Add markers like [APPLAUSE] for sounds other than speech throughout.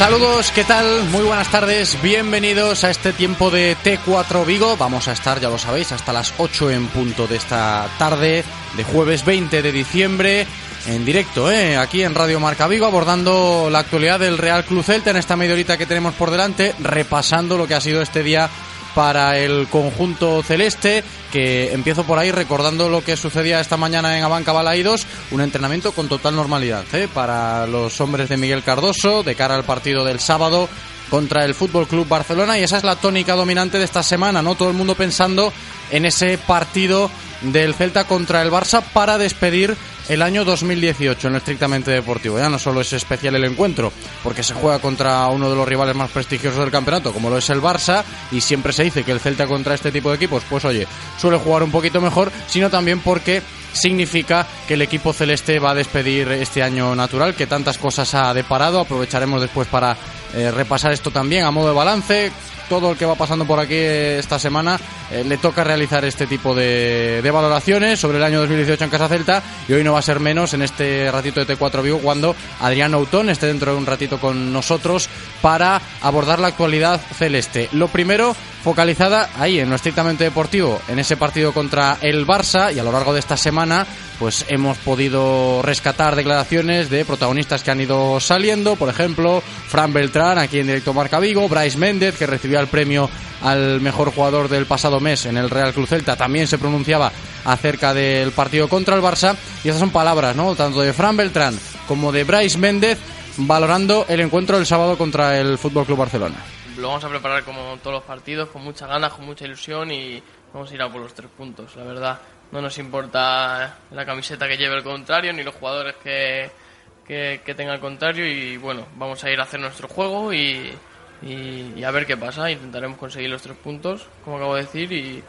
Saludos, ¿qué tal? Muy buenas tardes, bienvenidos a este tiempo de T4 Vigo. Vamos a estar, ya lo sabéis, hasta las 8 en punto de esta tarde de jueves 20 de diciembre en directo, ¿eh? aquí en Radio Marca Vigo, abordando la actualidad del Real Club Celta en esta media horita que tenemos por delante, repasando lo que ha sido este día para el conjunto celeste, que empiezo por ahí recordando lo que sucedía esta mañana en Abanca Balaídos, un entrenamiento con total normalidad ¿eh? para los hombres de Miguel Cardoso de cara al partido del sábado contra el Fútbol Club Barcelona y esa es la tónica dominante de esta semana, ¿no? Todo el mundo pensando en ese partido del Celta contra el Barça para despedir el año 2018 en lo estrictamente deportivo. Ya no solo es especial el encuentro, porque se juega contra uno de los rivales más prestigiosos del campeonato, como lo es el Barça, y siempre se dice que el Celta contra este tipo de equipos, pues oye, suele jugar un poquito mejor, sino también porque significa que el equipo celeste va a despedir este año natural, que tantas cosas ha deparado. Aprovecharemos después para eh, repasar esto también a modo de balance todo el que va pasando por aquí esta semana eh, le toca realizar este tipo de, de, valoraciones sobre el año 2018 en Casa Celta y hoy no va a ser menos en este ratito de T4 Vigo cuando Adrián Autón esté dentro de un ratito con nosotros para abordar la actualidad celeste. Lo primero, focalizada ahí en lo estrictamente deportivo, en ese partido contra el Barça y a lo largo de esta semana pues hemos podido rescatar declaraciones de protagonistas que han ido saliendo, por ejemplo, Fran Beltrán aquí en directo Marca Vigo, Bryce Méndez que recibió el premio al mejor jugador del pasado mes en el Real Cruz Celta, también se pronunciaba acerca del partido contra el Barça y esas son palabras, ¿no? Tanto de Fran Beltrán como de Bryce Méndez valorando el encuentro del sábado contra el Fútbol Club Barcelona. Lo vamos a preparar como todos los partidos, con muchas ganas, con mucha ilusión y vamos a ir a por los tres puntos, la verdad. No nos importa la camiseta que lleve el contrario ni los jugadores que, que, tenga el contrario y bueno, vamos a ir a hacer nuestro juego y, y, y, a ver qué pasa. Intentaremos conseguir los tres puntos, como acabo de decir, y,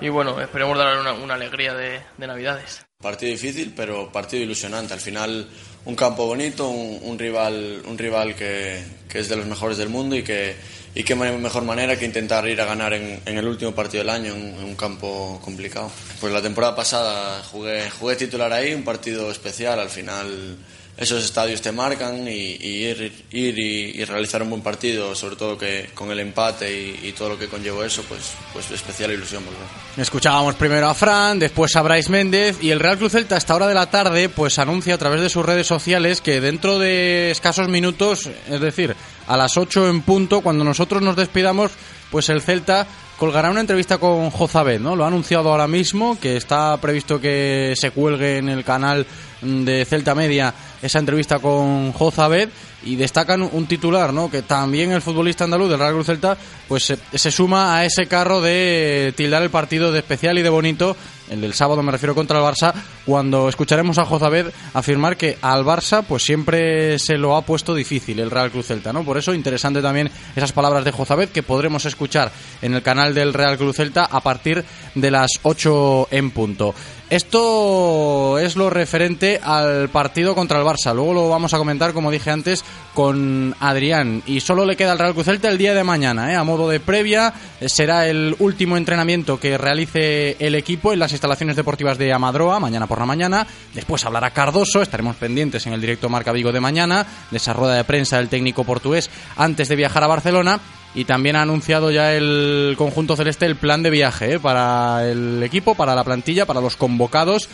y bueno, esperemos darle una, una alegría de, de, Navidades. Partido difícil, pero partido ilusionante. Al final, un campo bonito, un, un rival, un rival que, que, es de los mejores del mundo y que y qué mejor manera que intentar ir a ganar en, en el último partido del año en, en, un campo complicado. Pues la temporada pasada jugué, jugué titular ahí, un partido especial. Al final esos estadios te marcan y, y ir, ir y, y, realizar un buen partido, sobre todo que con el empate y, y, todo lo que conllevó eso, pues, pues especial ilusión volver. Escuchábamos primero a Fran, después a Bryce Méndez y el Real Cruz Celta a esta hora de la tarde pues anuncia a través de sus redes sociales que dentro de escasos minutos, es decir, a las 8 en punto, cuando nosotros nos despidamos, pues el Celta colgará una entrevista con Jozabed, ¿no? Lo ha anunciado ahora mismo, que está previsto que se cuelgue en el canal de Celta Media esa entrevista con Jozabed y destacan un titular, ¿no? Que también el futbolista andaluz del Real Cruz Celta pues se, se, suma a ese carro de tildar el partido de especial y de bonito, el del sábado me refiero contra el Barça, cuando escucharemos a Jozabed afirmar que al Barça pues siempre se lo ha puesto difícil el Real Cruz Celta, ¿no? Por eso interesante también esas palabras de Jozabed que podremos escuchar en el canal del Real Cruz Celta a partir de las 8 en punto. Esto es lo referente al partido contra el Barça. Luego lo vamos a comentar, como dije antes, con Adrián. Y solo le queda al Real Cruz Celta el día de mañana, ¿eh? a modo de previa. Será el último entrenamiento que realice el equipo en las instalaciones deportivas de Amadroa, mañana por la mañana. Después hablará Cardoso, estaremos pendientes en el directo Marca Vigo de mañana, de esa rueda de prensa del técnico portugués antes de viajar a Barcelona y también ha anunciado ya el conjunto celeste el plan de viaje ¿eh? para el equipo, para la plantilla, para los convocados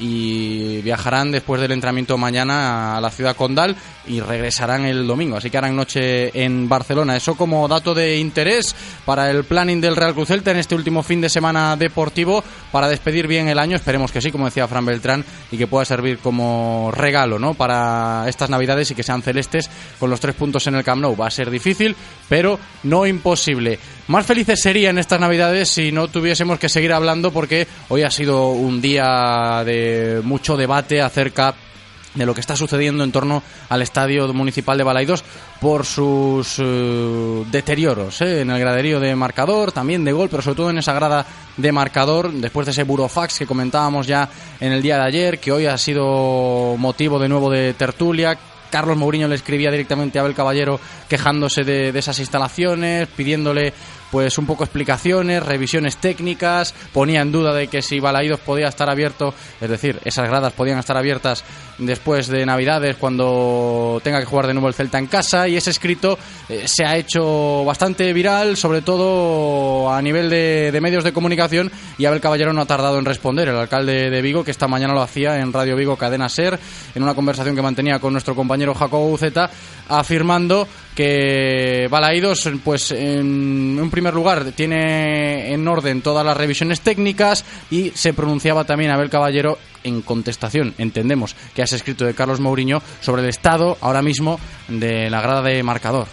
y viajarán después del entrenamiento mañana a la ciudad condal y regresarán el domingo. Así que harán noche en Barcelona. Eso como dato de interés para el planning del Real Cruz Celta en este último fin de semana deportivo para despedir bien el año. Esperemos que sí, como decía Fran Beltrán, y que pueda servir como regalo ¿no? para estas navidades y que sean celestes con los tres puntos en el Camp Nou. Va a ser difícil, pero no imposible. Más felices serían estas navidades si no tuviésemos que seguir hablando porque hoy ha sido un día de mucho debate acerca de lo que está sucediendo en torno al estadio municipal de Balaidos por sus eh, deterioros ¿eh? en el graderío de marcador, también de gol, pero sobre todo en esa grada de marcador, después de ese burofax que comentábamos ya en el día de ayer, que hoy ha sido motivo de nuevo de tertulia, Carlos Mourinho le escribía directamente a Abel Caballero quejándose de, de, esas instalaciones, pidiéndole pues un poco explicaciones, revisiones técnicas, ponía en duda de que si Balaídos podía estar abierto, es decir, esas gradas podían estar abiertas después de Navidades cuando tenga que jugar de nuevo el Celta en casa y ese escrito eh, se ha hecho bastante viral, sobre todo a nivel de, de, medios de comunicación y Abel Caballero no ha tardado en responder, el alcalde de Vigo que esta mañana lo hacía en Radio Vigo Cadena Ser en una conversación que mantenía con nuestro compañero Jacobo Buceta afirmando que Balaídos pues en un primer lugar tiene en orden todas las revisiones técnicas y se pronunciaba también Abel Caballero en contestación, entendemos, que has escrito de Carlos Mourinho sobre el estado ahora mismo de la grada de marcador.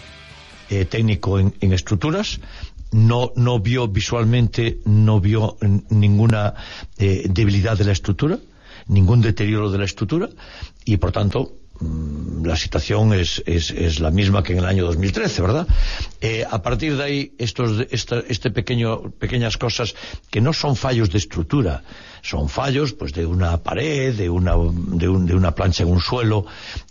Eh, técnico en, en estructuras, no, no vio visualmente, no vio ninguna eh, debilidad de la estructura, ningún deterioro de la estructura y por tanto la situación es, es, es, la misma que en el año 2013, ¿verdad? Eh, a partir de ahí, estos, esta, este pequeño, pequeñas cosas que no son fallos de estructura, son fallos pues de una pared, de una, de, un, de una plancha en un suelo.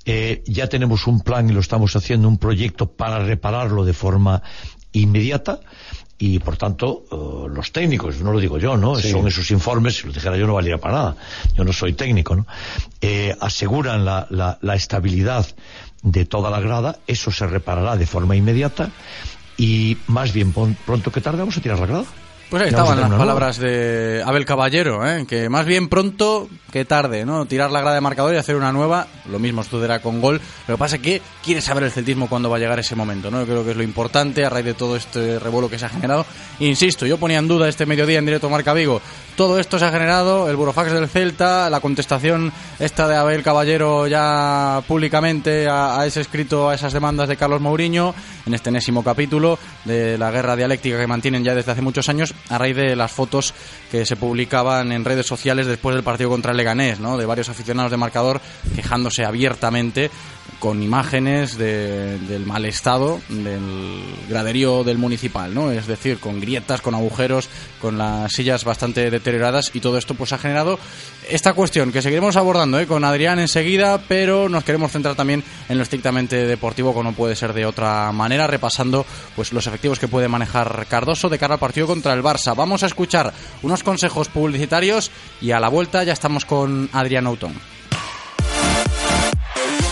Eh, ya tenemos un plan y lo estamos haciendo, un proyecto para repararlo de forma inmediata y por tanto uh, los técnicos, no lo digo yo, ¿no? Sí. Son esos informes, si lo dijera yo no valdría para nada, yo no soy técnico, ¿no? Eh, aseguran la, la, la, estabilidad de toda la grada, eso se reparará de forma inmediata y más bien pronto que tarde vamos a tirar la grada. Pues ahí estaban las palabras de Abel Caballero, ¿eh? que más bien pronto que tarde, ¿no? Tirar la grada de marcador y hacer una nueva, lo mismo sucederá con gol. Lo que pasa es que quiere saber el celtismo cuando va a llegar ese momento, ¿no? Yo creo que es lo importante a raíz de todo este revuelo que se ha generado. Insisto, yo ponía en duda este mediodía en directo Marca Vigo. Todo esto se ha generado, el burofax del Celta, la contestación esta de Abel Caballero ya públicamente a, a ese escrito, a esas demandas de Carlos Mourinho, en este enésimo capítulo de la guerra dialéctica que mantienen ya desde hace muchos años a raíz de las fotos que se publicaban en redes sociales después del partido contra el Leganés, ¿no? de varios aficionados de marcador quejándose abiertamente con imágenes de, del mal estado del graderío del municipal, ¿no? Es decir, con grietas, con agujeros, con las sillas bastante deterioradas y todo esto pues ha generado esta cuestión que seguiremos abordando ¿eh? con Adrián enseguida, pero nos queremos centrar también en lo estrictamente deportivo, como no puede ser de otra manera, repasando pues los efectivos que puede manejar Cardoso de cara al partido contra el Barça. Vamos a escuchar unos consejos publicitarios y a la vuelta ya estamos con Adrián Autón.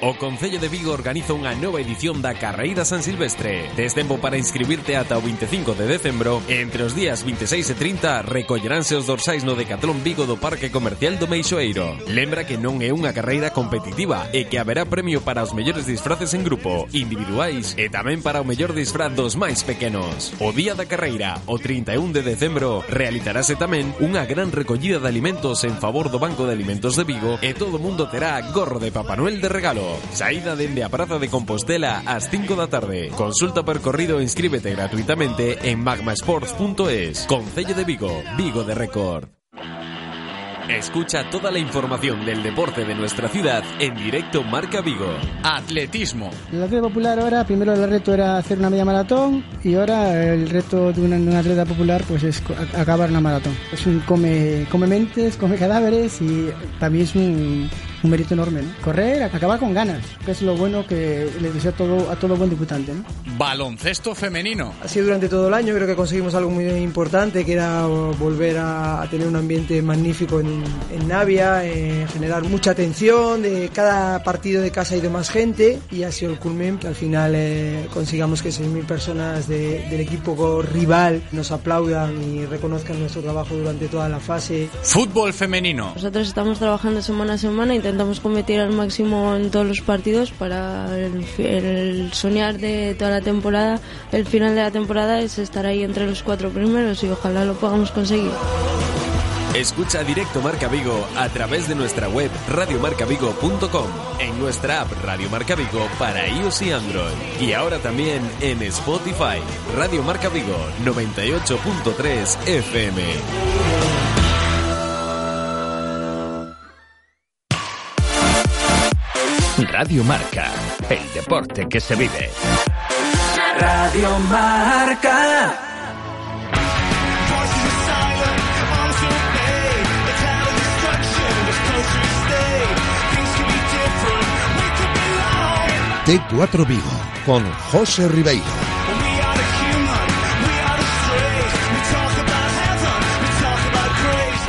O Concello de Vigo organiza unha nova edición da Carreira San Silvestre. Tes tempo para inscribirte ata o 25 de decembro. Entre os días 26 e 30 recolleránse os dorsais no Decatlón Vigo do Parque Comercial do Meixoeiro. Lembra que non é unha carreira competitiva e que haberá premio para os mellores disfraces en grupo, individuais e tamén para o mellor disfraz dos máis pequenos. O día da carreira, o 31 de decembro, realizarase tamén unha gran recollida de alimentos en favor do Banco de Alimentos de Vigo e todo o mundo terá gorro de Papá Noel de regalo. Saída dende a Praza de Compostela ás 5 da tarde. Consulta percorrido e inscríbete gratuitamente en magmasports.es. Concello de Vigo, Vigo de Record. Escucha toda la información del deporte de nuestra ciudad en directo Marca Vigo. Atletismo. El atleta popular ahora, primero el reto era hacer una media maratón y ahora el reto de un, un atleta popular pues es acabar una maratón. Es un come, come mentes, come cadáveres y también es un un mérito enorme, ¿no? Correr, acabar con ganas, que es lo bueno que le deseo a todo, a todo buen diputante, ¿no? Baloncesto femenino. Así durante todo el año creo que conseguimos algo muy importante, que era volver a, tener un ambiente magnífico en, en Navia, eh, generar mucha atención, de cada partido de casa ha ido más gente y ha sido el culmen que al final eh, consigamos que 6.000 personas del equipo rival nos aplaudan y reconozcan nuestro trabajo durante toda la fase. Fútbol femenino. Nosotros estamos trabajando semana a semana, intentamos competir al máximo en todos los partidos para el, el soñar de toda la temporada, el final de la temporada es estar ahí entre los cuatro primeros y ojalá lo podamos conseguir. Escucha directo Marca Vigo a través de nuestra web radiomarcavigo.com, en nuestra app Radio Marca Vigo para iOS y Android y ahora también en Spotify. Radio Marca Vigo 98.3 FM. Radio Marca, el deporte que se vive. Radio Marca. T4 Vigo con José Ribeiro.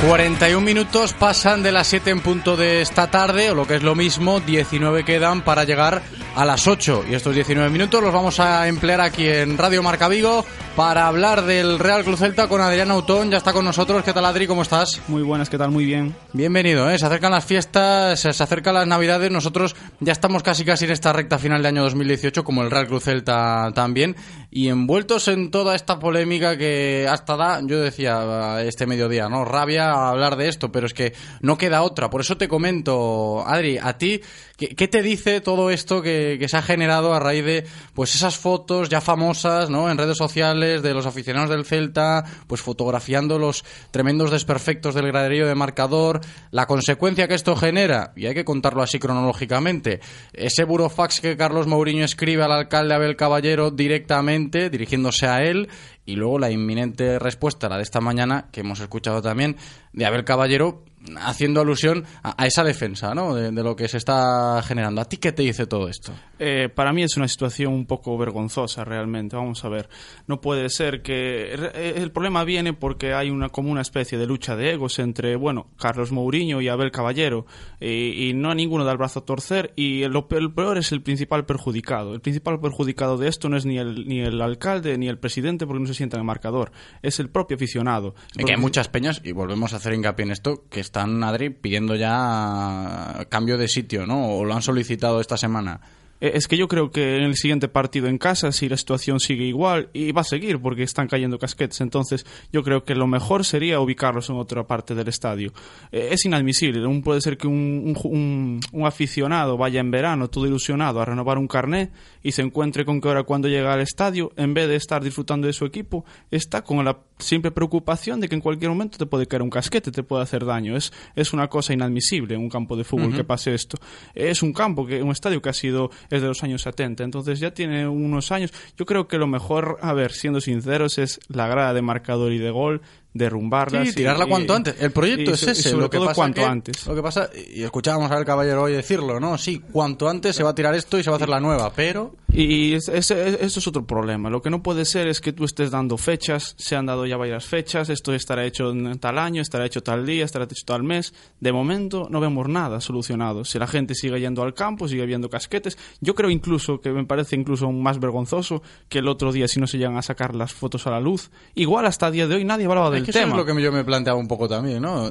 41 minutos pasan de las 7 en punto de esta tarde, o lo que es lo mismo, 19 quedan para llegar a las 8. Y estos 19 minutos los vamos a emplear aquí en Radio Marca Vigo para hablar del Real Club Celta con Adrián Autón. Ya está con nosotros. ¿Qué tal, Adri? ¿Cómo estás? Muy buenas, ¿qué tal? Muy bien. Bienvenido, ¿eh? Se acercan las fiestas, se acercan las Navidades. Nosotros ya estamos casi casi en esta recta final de año 2018, como el Real Club Celta también. Y envueltos en toda esta polémica que hasta da, yo decía este mediodía, ¿no? Rabia hablar de esto, pero es que no queda otra. Por eso te comento, Adri, a ti, ¿qué, te dice todo esto que, que se ha generado a raíz de pues esas fotos ya famosas, ¿no? En redes sociales de los aficionados del Celta, pues fotografiando los tremendos desperfectos del graderío de marcador, la consecuencia que esto genera, y hay que contarlo así cronológicamente, ese burofax que Carlos Mourinho escribe al alcalde Abel Caballero directamente, dirigiéndose a él, y luego la inminente respuesta, la de esta mañana, que hemos escuchado también, de Abel Caballero, haciendo alusión a, esa defensa ¿no? De, lo que se está generando. ¿A ti qué te dice todo esto? Eh, para mí es una situación un poco vergonzosa realmente. Vamos a ver, no puede ser que eh, el problema viene porque hay una como una especie de lucha de egos entre bueno Carlos Mourinho y Abel Caballero y, no a ninguno da el brazo a torcer y lo, el peor es el principal perjudicado. El principal perjudicado de esto no es ni el ni el alcalde ni el presidente porque no se sienta en el marcador, es el propio aficionado. Y que hay muchas peñas y volvemos a hacer hincapié en esto que están, Adri, pidiendo ya cambio de sitio, ¿no? O lo han solicitado esta semana. Eh, es que yo creo que en el siguiente partido en casa, si la situación sigue igual, y va a seguir porque están cayendo casquetes, entonces yo creo que lo mejor sería ubicarlos en otra parte del estadio. Eh, es inadmisible, puede ser que un, un, aficionado vaya en verano todo ilusionado a renovar un carné y se encuentre con que ahora cuando llega al estadio, en vez de estar disfrutando de su equipo, está con la simple preocupación de que en cualquier momento te puede caer un casquete, te puede hacer daño. Es, es una cosa inadmisible en un campo de fútbol que pase esto. Es un campo, que un estadio que ha sido es de los años 70, entonces ya tiene unos años. Yo creo que lo mejor, a ver, siendo sinceros, es la grada de marcador y de gol derrumbarla. Sí, tirarla cuanto antes. El proyecto es ese. lo que todo pasa cuanto antes. Lo que pasa, y escuchábamos al caballero hoy decirlo, ¿no? Sí, cuanto antes se va a tirar esto y se va a hacer la nueva, pero... Y eso es otro problema. Lo que no puede ser es que tú estés dando fechas, se han dado ya varias fechas, esto estará hecho en tal año, estará hecho tal día, estará hecho tal mes. De momento no vemos nada solucionado. Si la gente sigue yendo al campo, sigue viendo casquetes, yo creo incluso que me parece incluso más vergonzoso que el otro día si no se llegan a sacar las fotos a la luz. Igual hasta el día de hoy nadie hablaba del tema. Eso es lo que yo me planteaba un poco también, ¿no?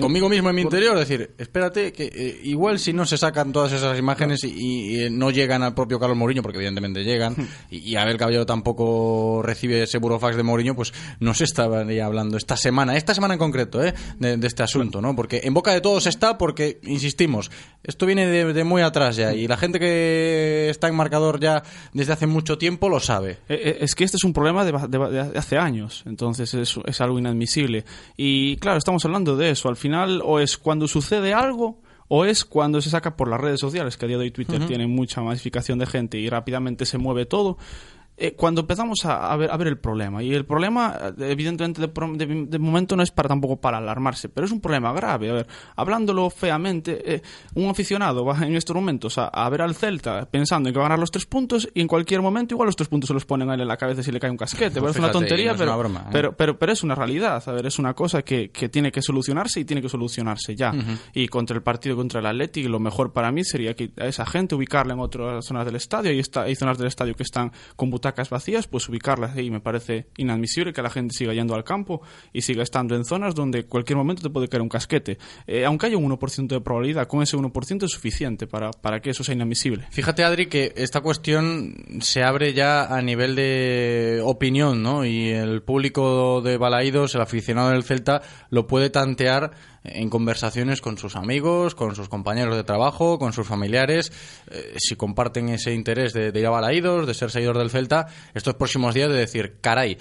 Conmigo mismo en mi interior, decir, espérate, que eh, igual si no se sacan todas esas imágenes y, no llegan al propio Carlos Mourinho, porque evidentemente llegan, y, a ver Caballero tampoco recibe ese burofax de Mourinho, pues no se estaría hablando esta semana, esta semana en concreto, ¿eh? de, este asunto, ¿no? Porque en boca de todos está, porque, insistimos, esto viene de, muy atrás ya, y la gente que está en marcador ya desde hace mucho tiempo lo sabe. Eh, es que este es un problema de, hace años, entonces es, es algo inadmisible. Y claro, estamos hablando de eso. Al final, o es cuando sucede algo o es cuando se saca por las redes sociales, que a día de hoy Twitter tiene mucha masificación de gente y rápidamente se mueve todo. Eh, cuando empezamos a, a ver, a ver el problema, y el problema, eh, evidentemente, de, de- de momento no es para tampoco para alarmarse, pero es un problema grave. A ver, hablándolo feamente, eh, un aficionado va en estos momentos a, a ver al Celta pensando en que va a ganar los tres puntos y en cualquier momento igual los tres puntos se los ponen a él en la cabeza si le cae un casquete. Pues Parece una tontería, no es pero, una broma, ¿eh? pero, pero, pero es una realidad. A ver, es una cosa que, que tiene que solucionarse y tiene que solucionarse ya. Ujú. Y contra el partido contra el Athletic, lo mejor para mí sería que a esa gente ubicarla en otras zonas del estadio. Hay, está, hay zonas del estadio que están con butacas vacías, pues ubicarlas ahí. Me parece inadmisible que la gente siga yendo al campo y siga estando en zonas donde cualquier momento te puede caer un casquete. Eh, aunque haya un 1% de probabilidad, con ese 1% es suficiente para, para que eso sea inadmisible. Fíjate, Adri, que esta cuestión se abre ya a nivel de opinión, ¿no? Y el público de Balaídos, el aficionado del Celta, lo puede tantear en conversaciones con sus amigos, con sus compañeros de trabajo, con sus familiares, eh, si comparten ese interés de, de ir a Balaídos, de ser seguidor del Celta, estos próximos días de decir, caray,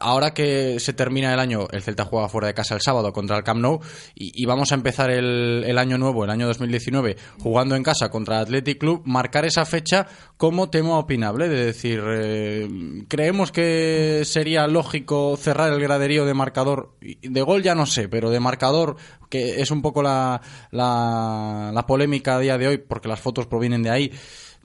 ahora que se termina el año, el Celta juega fuera de casa el sábado contra el Camp Nou y, vamos a empezar el, el año nuevo, el año 2019, jugando en casa contra el Athletic Club, marcar esa fecha como tema opinable, de decir, eh, creemos que sería lógico cerrar el graderío de marcador, de gol ya no sé, pero de marcador que es un poco la, la, la polémica a día de hoy, porque las fotos provienen de ahí.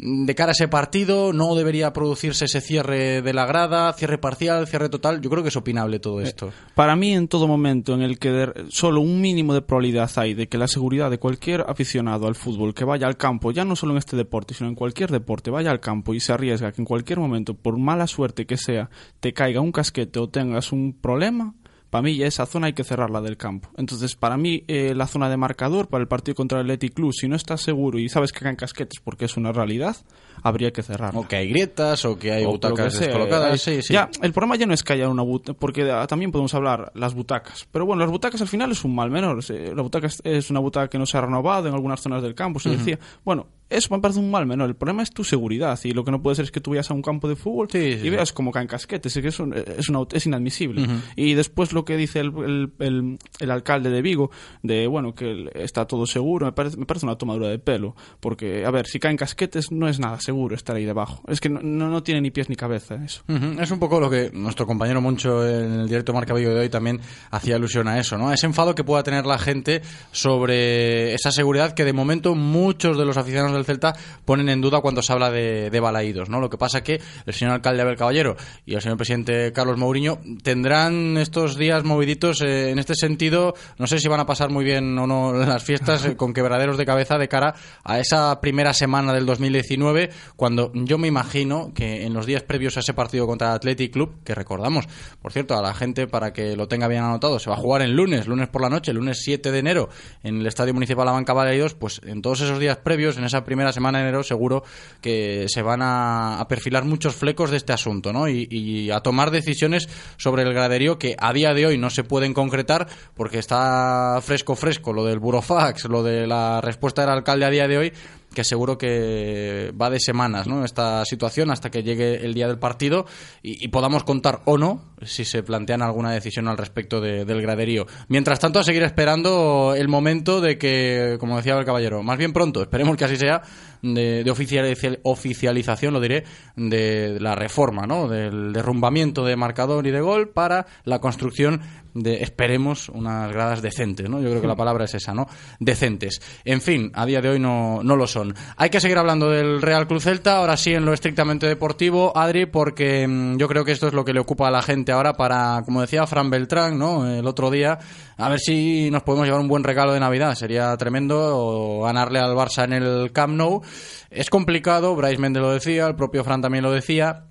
De cara a ese partido, no debería producirse ese cierre de la grada, cierre parcial, cierre total. Yo creo que es opinable todo esto. Para mí, en todo momento en el que de- solo un mínimo de probabilidad hay de que la seguridad de cualquier aficionado al fútbol que vaya al campo, ya no solo en este deporte, sino en cualquier deporte, vaya al campo y se arriesga que en cualquier momento, por mala suerte que sea, te caiga un casquete o tengas un problema, para mí ya esa zona hay que cerrarla del campo. Entonces, para mí, eh, la zona de marcador para el partido contra el Athletic Club, si no estás seguro y sabes que caen casquetes porque es una realidad, habría que cerrarla. O que hay grietas, o que hay O butacas que descolocadas. Hay- Sí, sí. Ya, el problema ya no es que haya una butaca, porque ah, también podemos hablar las butacas. Pero bueno, las butacas al final es un mal menor. Se- La butaca es- una butaca que no se ha renovado en algunas zonas del campo, se Ujú. decía. Bueno, eso me parece un mal menor. El problema es tu seguridad y lo que no puede ser es que tú vayas a un campo de fútbol y sí. veas cómo caen casquetes. Es, que eso es, una- es inadmisible. Y después lo que dice el, el- el- el alcalde de Vigo, de bueno, que está todo seguro, me parece, me parece una tomadura de pelo. Porque, a ver, si caen casquetes no es nada seguro estar ahí debajo. Es que no, no, no tiene ni pies ni cabeza eso. Es un poco lo que nuestro compañero Moncho en el directo Marca Vigo de hoy también hacía alusión a eso, ¿no? A ese enfado que pueda tener la gente sobre esa seguridad que de momento muchos de los aficionados del Celta ponen en duda cuando se habla de, de balaídos, ¿no? Lo que pasa que el señor alcalde Abel Caballero y el señor presidente Carlos Mourinho tendrán estos días moviditos eh, en este sentido, no sé si van a pasar muy bien o no [LAUGHS] las fiestas eh, con quebraderos de cabeza de cara a esa primera semana del 2019 cuando yo me imagino que en los días previos a ese partido contra el Athletic Club, que recordamos, por cierto, a la gente para que lo tenga bien anotado, se va a jugar el lunes, lunes por la noche, lunes 7 de enero, en el Estadio Municipal Abanca Balaídos, pues en todos esos días previos, en esa primera semana de enero, seguro que se van a, a perfilar muchos flecos de este asunto, ¿no? Y, y a tomar decisiones sobre el graderío que a día de hoy no se pueden concretar porque está fresco fresco lo del burofax, lo de la respuesta del alcalde a día de hoy que seguro que va de semanas ¿no? esta situación hasta que llegue el día del partido y, podamos contar o no si se plantean alguna decisión al respecto de- del graderío. Mientras tanto, a seguir esperando el momento de que, como decía el caballero, más bien pronto, esperemos que así sea, de, de oficialización, lo diré, de la reforma, ¿no? del derrumbamiento de marcador y de gol para la construcción de, esperemos, unas gradas decentes, ¿no? Yo creo que la palabra es esa, ¿no? Decentes. En fin, a día de hoy no, no lo son. Hay que seguir hablando del Real Club Celta, ahora sí en lo estrictamente deportivo, Adri, porque mm, yo creo que esto es lo que le ocupa a la gente ahora para, como decía Fran Beltrán, ¿no? El otro día, a ver si nos podemos llevar un buen regalo de Navidad. Sería tremendo o ganarle al Barça en el Camp Nou. Es complicado, Bryce Méndez lo decía, el propio Fran también lo decía.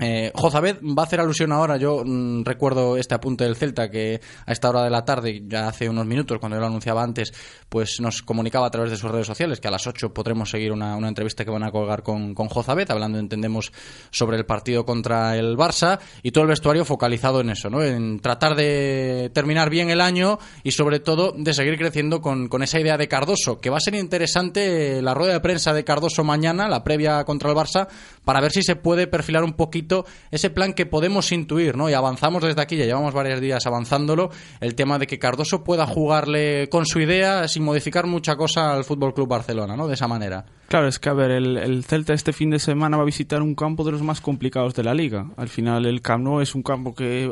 Eh, Jozabed va a hacer alusión ahora. Yo mm, recuerdo este apunte del Celta que a esta hora de la tarde, ya hace unos minutos, cuando yo lo anunciaba antes, pues nos comunicaba a través de sus redes sociales que a las 8 podremos seguir una, una entrevista que van a colgar con, con Jozabed, hablando, entendemos, sobre el partido contra el Barça y todo el vestuario focalizado en eso, ¿no? En tratar de terminar bien el año y sobre todo de seguir creciendo con, con esa idea de Cardoso, que va a ser interesante la rueda de prensa de Cardoso mañana, la previa contra el Barça, para ver si se puede perfilar un poquito poquito ese plan que podemos intuir, ¿no? Y avanzamos desde aquí, ya llevamos varios días avanzándolo, el tema de que Cardoso pueda jugarle con su idea sin modificar mucha cosa al Fútbol Club Barcelona, ¿no? De esa manera. Claro, es que a ver, el, el, Celta este fin de semana va a visitar un campo de los más complicados de la liga. Al final el Camp Nou es un campo que,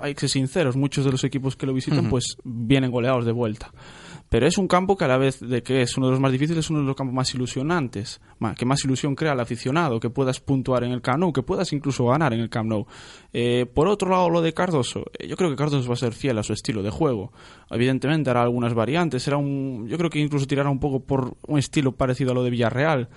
hay que ser sinceros, muchos de los equipos que lo visitan uh -huh. pues vienen goleados de vuelta pero es un campo que a la vez de que es uno de los más difíciles, es uno de los campos más ilusionantes, que más ilusión crea al aficionado, que puedas puntuar en el Camp que puedas incluso ganar en el Camp. Eh, por otro lado, lo de Cardoso, yo creo que Cardoso va a ser fiel a su estilo de juego. Evidentemente hará algunas variantes, será un, yo creo que incluso tirará un poco por un estilo parecido a lo de Villarreal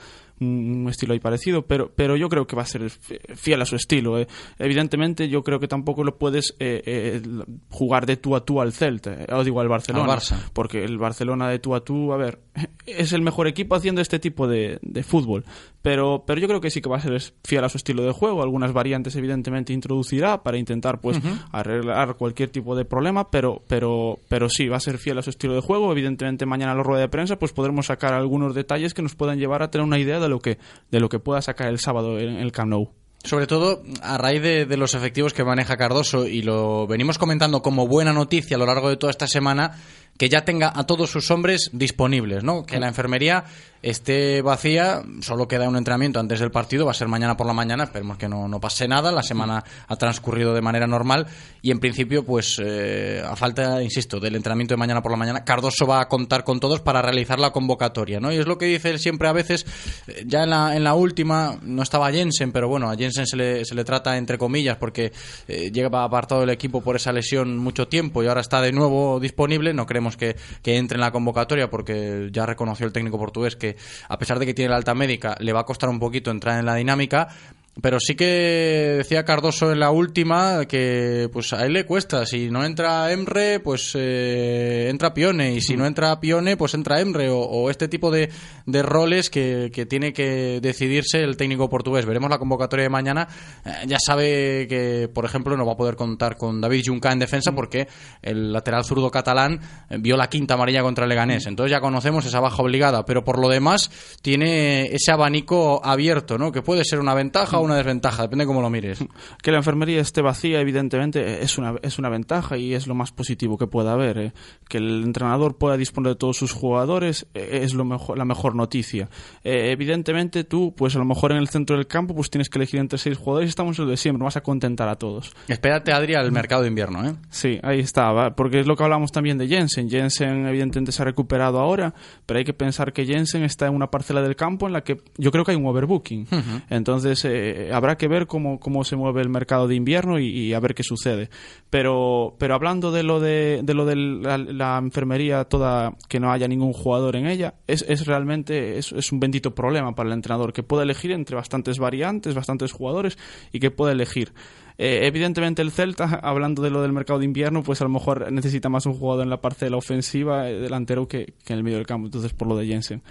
un estilo ahí parecido, pero, pero yo creo que va a ser fiel a su estilo. Eh. Evidentemente, yo creo que tampoco lo puedes eh, eh, jugar de tú a tú al Celta, o digo al Barcelona, al Barça. porque el Barcelona de tú a tú, a ver, [LAUGHS] es el mejor equipo haciendo este tipo de, de, fútbol, pero, pero yo creo que sí que va a ser fiel a su estilo de juego. Algunas variantes, evidentemente, introducirá para intentar pues uh -huh. arreglar cualquier tipo de problema, pero, pero, pero sí, va a ser fiel a su estilo de juego. Evidentemente, mañana en la rueda de prensa pues podremos sacar algunos detalles que nos puedan llevar a tener una idea de lo que de lo que pueda sacar el sábado en el Camp Nou. Sobre todo a raíz de, de, los efectivos que maneja Cardoso y lo venimos comentando como buena noticia a lo largo de toda esta semana que ya tenga a todos sus hombres disponibles, ¿no? Que la enfermería esté vacía, solo queda un entrenamiento antes del partido, va a ser mañana por la mañana, esperemos que no, no pase nada, la semana ha transcurrido de manera normal y en principio, pues eh, a falta, insisto, del entrenamiento de mañana por la mañana, Cardoso va a contar con todos para realizar la convocatoria, ¿no? Y es lo que dice él siempre a veces, eh, ya en la, en la última no estaba Jensen, pero bueno, a Jensen se le, se le trata entre comillas porque eh, lleva apartado del equipo por esa lesión mucho tiempo y ahora está de nuevo disponible, no que entre en la convocatoria porque ya reconoció el técnico portugués que a pesar de que tiene la alta médica, le va a costar un poquito entrar en la dinámica. Pero sí que decía Cardoso en la última que pues a él le cuesta. Si no entra Emre, pues eh, entra Pione. Y si no entra Pione, pues entra Emre. O, o este tipo de, de roles que, que, tiene que decidirse el técnico portugués. Veremos la convocatoria de mañana. Eh, ya sabe que, por ejemplo, no va a poder contar con David Junca en defensa porque el lateral zurdo catalán vio la quinta amarilla contra el Leganés. Entonces ya conocemos esa baja obligada. Pero por lo demás, tiene ese abanico abierto, ¿no? Que puede ser una ventaja una desventaja, depende de cómo lo mires. [LAUGHS] Que la enfermería esté vacía, evidentemente, es una, es una ventaja y es lo más positivo que pueda haber. ¿eh? Que el entrenador pueda disponer de todos sus jugadores eh, es lo mejor, la mejor noticia. Eh, evidentemente, tú, pues a lo mejor en el centro del campo, pues tienes que elegir entre seis jugadores y estamos en el de siempre, vas a contentar a todos. Espérate, Adri, al mercado de invierno, ¿eh? Sí, ahí está, ¿va? porque es lo que hablamos también de Jensen. Jensen, evidentemente, se ha recuperado ahora, pero hay que pensar que Jensen está en una parcela del campo en la que yo creo que hay un overbooking. Uh -huh. Entonces, eh, habrá que ver cómo, cómo se mueve el mercado de invierno y, a ver qué sucede. Pero, pero hablando de lo de, de lo de la, la, enfermería toda, que no haya ningún jugador en ella, es, es realmente es, es, un bendito problema para el entrenador, que pueda elegir entre bastantes variantes, bastantes jugadores y que pueda elegir. Eh, evidentemente el Celta, [LAUGHS] hablando de lo del mercado de invierno, pues a lo mejor necesita más un jugador en la parcela ofensiva, eh, delantero, que, que en el medio del campo, entonces por lo de Jensen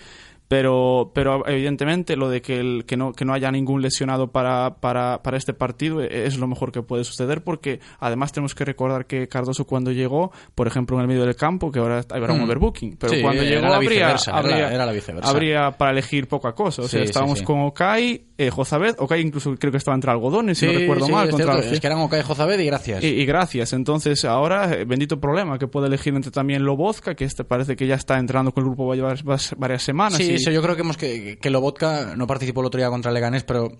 pero pero evidentemente lo de que el, que no que no haya ningún lesionado para, para, para este partido es lo mejor que puede suceder porque además tenemos que recordar que Cardoso cuando llegó por ejemplo en el medio del campo que ahora habrá un overbooking pero sí, cuando llegó habría habría, era, era la viceversa. habría para elegir poca cosa. O sea sí, estábamos sí, con Okai eh, Jozabed. Okai incluso creo que estaba entre algodones si no recuerdo mal es, contra es que eran Okai Jozabed y gracias. Y, y, gracias. Entonces ahora eh, bendito problema que puede elegir entre también Lobozka que este parece que ya está entrando con el grupo varias, varias semanas sí y... eso yo creo que hemos que que, Lobotka no participó el otro día contra Leganés, pero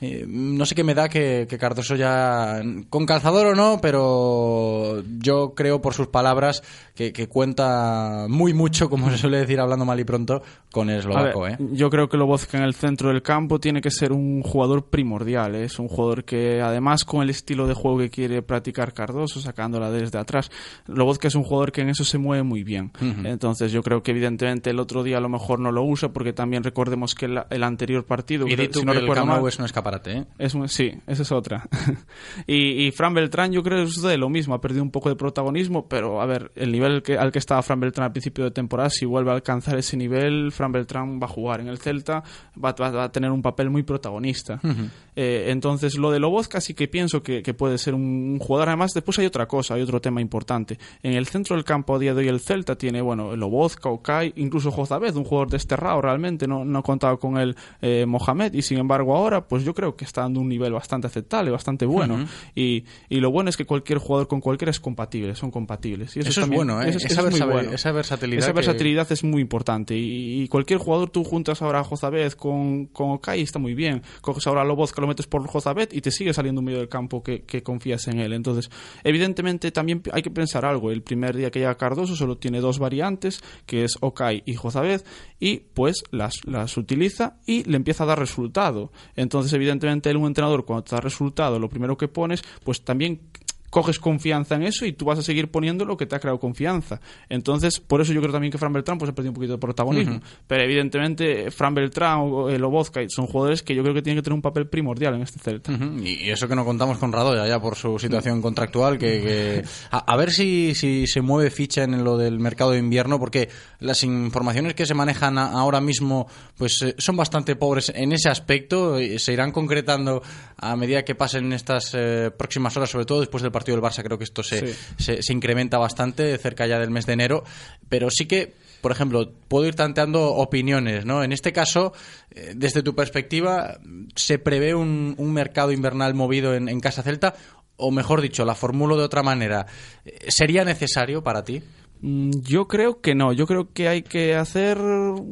eh, no sé qué me da que, que, Cardoso ya, con calzador o no, pero yo creo por sus palabras que, que cuenta muy mucho, como se suele decir hablando mal y pronto, con el eslovaco. Ver, ¿eh? Yo creo que Lobozka en el centro del campo tiene que ser un jugador primordial. ¿eh? Es un jugador que, además, con el estilo de juego que quiere practicar Cardoso, sacándola desde atrás, Lobozka es un jugador que en eso se mueve muy bien. Uh -huh. Entonces, yo creo que, evidentemente, el otro día a lo mejor no lo usa, porque también recordemos que el, el anterior partido. Y que, si no recuerdo mal, es un escaparate. ¿eh? Es un, sí, esa es otra. [LAUGHS] y, y, Fran Beltrán, yo creo que es de lo mismo. Ha perdido un poco de protagonismo, pero a ver, el nivel que, al que estaba Fran Beltrán al principio de temporada, si vuelve a alcanzar ese nivel, Fran Beltrán va a jugar en el Celta, va, va, va a tener un papel muy protagonista. Uh -huh. eh, entonces, lo de Lobozka sí que pienso que, que, puede ser un jugador. Además, después hay otra cosa, hay otro tema importante. En el centro del campo a día de hoy el Celta tiene, bueno, Lobozka, Okai, incluso Jozabed, un jugador desterrado realmente, no, no ha contado con él eh, Mohamed, y sin embargo ahora, pues yo creo que está dando un nivel bastante aceptable, bastante bueno. y, y lo bueno es que cualquier jugador con cualquiera es compatible, son compatibles. Y eso, Eso es también- bueno, ¿eh? eso es- Esa eso es bueno. esa versatilidad Esa que- versatilidad es muy importante. Y, y cualquier jugador, tú juntas ahora a Jozabed con, con Okai, está muy bien. Coges ahora a Loboz que lo metes por Jozabed y te sigue saliendo un medio del campo que, que confías en él. Entonces, evidentemente también hay que pensar algo. El primer día que llega Cardoso solo tiene dos variantes, que es Okai y Jozabed, y pues las, las utiliza y le empieza a dar resultado. Entonces, evidentemente, él, un entrenador, cuando te da resultado, lo primero que pones, pues también coges confianza en eso y tú vas a seguir poniendo lo que te ha creado confianza. Entonces, por eso yo creo también que Fran Beltrán pues ha perdido un poquito de protagonismo. Ujú. Pero evidentemente, Fran Beltrán o el Lobozka son jugadores que yo creo que tienen que tener un papel primordial en este Celta. Ujú, Y y eso que no contamos con Radoya ya por su situación contractual, que, que- [LAUGHS] a, a ver si, si se mueve ficha en lo del mercado de invierno, porque las informaciones que se manejan a- ahora mismo pues eh, son bastante pobres en ese aspecto, y se irán concretando a medida que pasen estas eh, próximas horas, sobre todo después del partido del Barça, creo que esto se, Sí. se, se incrementa bastante cerca ya del mes de enero, pero sí que por ejemplo, puedo ir tanteando opiniones, ¿no? En este caso, eh, desde tu perspectiva, ¿se prevé un, un mercado invernal movido en, en Casa Celta? O mejor dicho, la formulo de otra manera, eh, ¿sería necesario para ti? Mm, Yo creo que no, yo creo que hay que hacer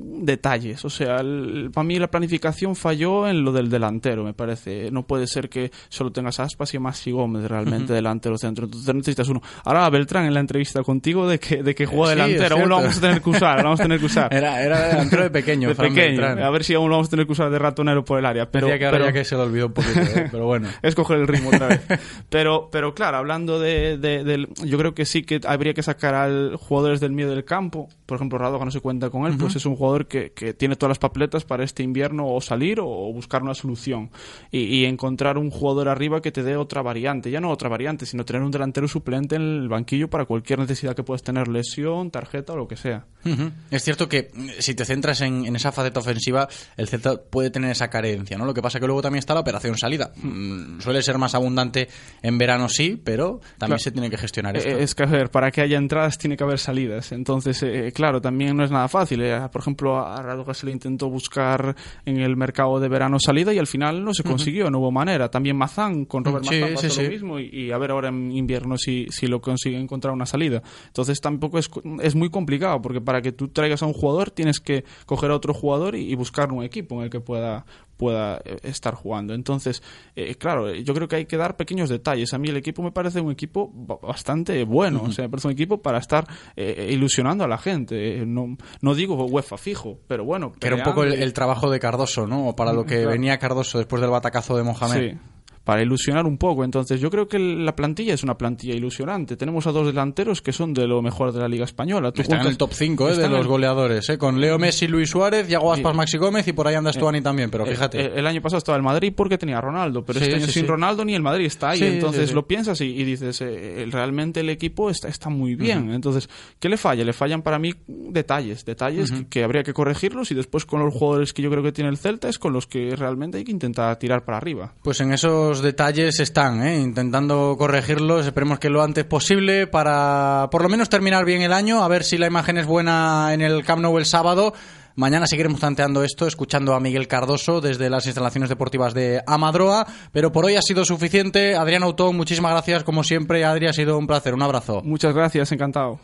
detalles. O sea, el- para mí la planificación falló en lo del delantero, me parece. No puede ser que solo tengas Aspas y Maxi Gómez realmente Ujú. delantero centro. Entonces necesitas uno. Ahora Beltrán en la entrevista contigo de que, de que juega Sí, es delantero, aún lo vamos a tener que usar, lo vamos a tener que usar. [LAUGHS] Era, era delantero de pequeño, de pequeño. Beltrán. A ver si aún lo vamos a tener que usar de ratonero por el área. Pero, Decía que ahora pero- ya que se le olvidó un poquito, ¿eh? pero bueno. [LAUGHS] es coger el ritmo otra vez. [LAUGHS] Pero, pero claro, hablando de, de- del- Yo creo que sí que habría que sacar jugadores del medio del campo. Por ejemplo, Radoga no se cuenta con él, Ujú. pues es un jugador que, que tiene todas las papeletas para este invierno o salir o buscar una solución. Y, y encontrar un jugador arriba que te dé otra variante. Ya no otra variante, sino tener un delantero suplente en el banquillo para cualquier necesidad que puedas tener, lesión, tarjeta o lo que sea. Ujú. Es cierto que mm, si te centras en, en esa faceta ofensiva, el Celta puede tener esa carencia, ¿no? Lo que pasa que luego también está la operación salida. Mm, Suele ser más abundante en verano, sí, pero también Claro. se tiene que gestionar esto. Eh, Es que, a ver, para que haya entradas tiene que haber salidas. Entonces, eh, claro, también no es nada fácil. eh. Por ejemplo, a Radoga se le intentó buscar en el mercado de verano salida y al final no se consiguió, no hubo manera. También Mazán, con Robert Sí, Mazán sí, pasó lo sí. mismo y, y a ver ahora en invierno si, si lo consigue encontrar una salida. Entonces tampoco es, es muy complicado porque para que tú traigas a un jugador tienes que coger a otro jugador y, y buscar un equipo en el que pueda pueda eh, estar jugando. Entonces, eh, claro, yo creo que hay que dar pequeños detalles. A mí el equipo me parece un equipo ba- bastante bueno. O sea, me parece un equipo para estar eh, ilusionando a la gente. Eh, No, no digo UEFA fijo, pero bueno. Que era un poco el, trabajo de Cardoso, ¿no? O para lo que Claro. venía Cardoso después del batacazo de Mohamed. Sí, para ilusionar un poco. Entonces, yo creo que la plantilla es una plantilla ilusionante. Tenemos a dos delanteros que son de lo mejor de la Liga Española. Tú Está en juntas- el top 5 ¿eh? de Están los goleadores, ¿eh? con Leo Messi, Luis Suárez, Yago Aspas, Sí. Maxi Gómez y por ahí anda Stuani también, pero Eh, fíjate. eh, El, año pasado estaba el Madrid porque tenía a Ronaldo, pero Sí, este año sí, sin. Ronaldo ni el Madrid está ahí. Entonces lo piensas y, y dices, eh, realmente el equipo está, está muy bien. Entonces, ¿qué le falla? Le fallan para mí detalles, detalles que habría que corregirlos y después con los jugadores que yo creo que tiene el Celta es con los que realmente hay que intentar tirar para arriba. Pues en esos detalles están, ¿eh? intentando corregirlos. Esperemos que lo antes posible para por lo menos terminar bien el año. A ver si la imagen es buena en el Camp Nou el sábado. Mañana seguiremos tanteando esto, escuchando a Miguel Cardoso desde las instalaciones deportivas de Amadroa. Pero por hoy ha sido suficiente. Adrián Autón, muchísimas gracias. Como siempre, Adri, ha sido un placer. Un abrazo. Muchas gracias, encantado.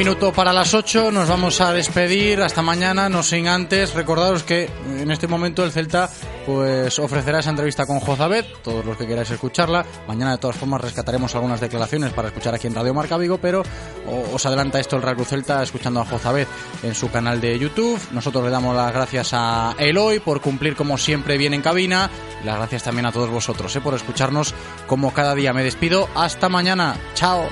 Minuto para las 8, nos vamos a despedir hasta mañana, no sin antes recordaros que en este momento el Celta pues ofrecerá esa entrevista con Jozabet, todos los que queráis escucharla. Mañana de todas formas rescataremos algunas declaraciones para escuchar aquí en Radio Marca Vigo, pero os adelanta esto el Real Celta escuchando a Jozabet en su canal de YouTube. Nosotros le damos las gracias a Eloy por cumplir como siempre bien en cabina las gracias también a todos vosotros eh, por escucharnos como cada día. Me despido, hasta mañana, chao.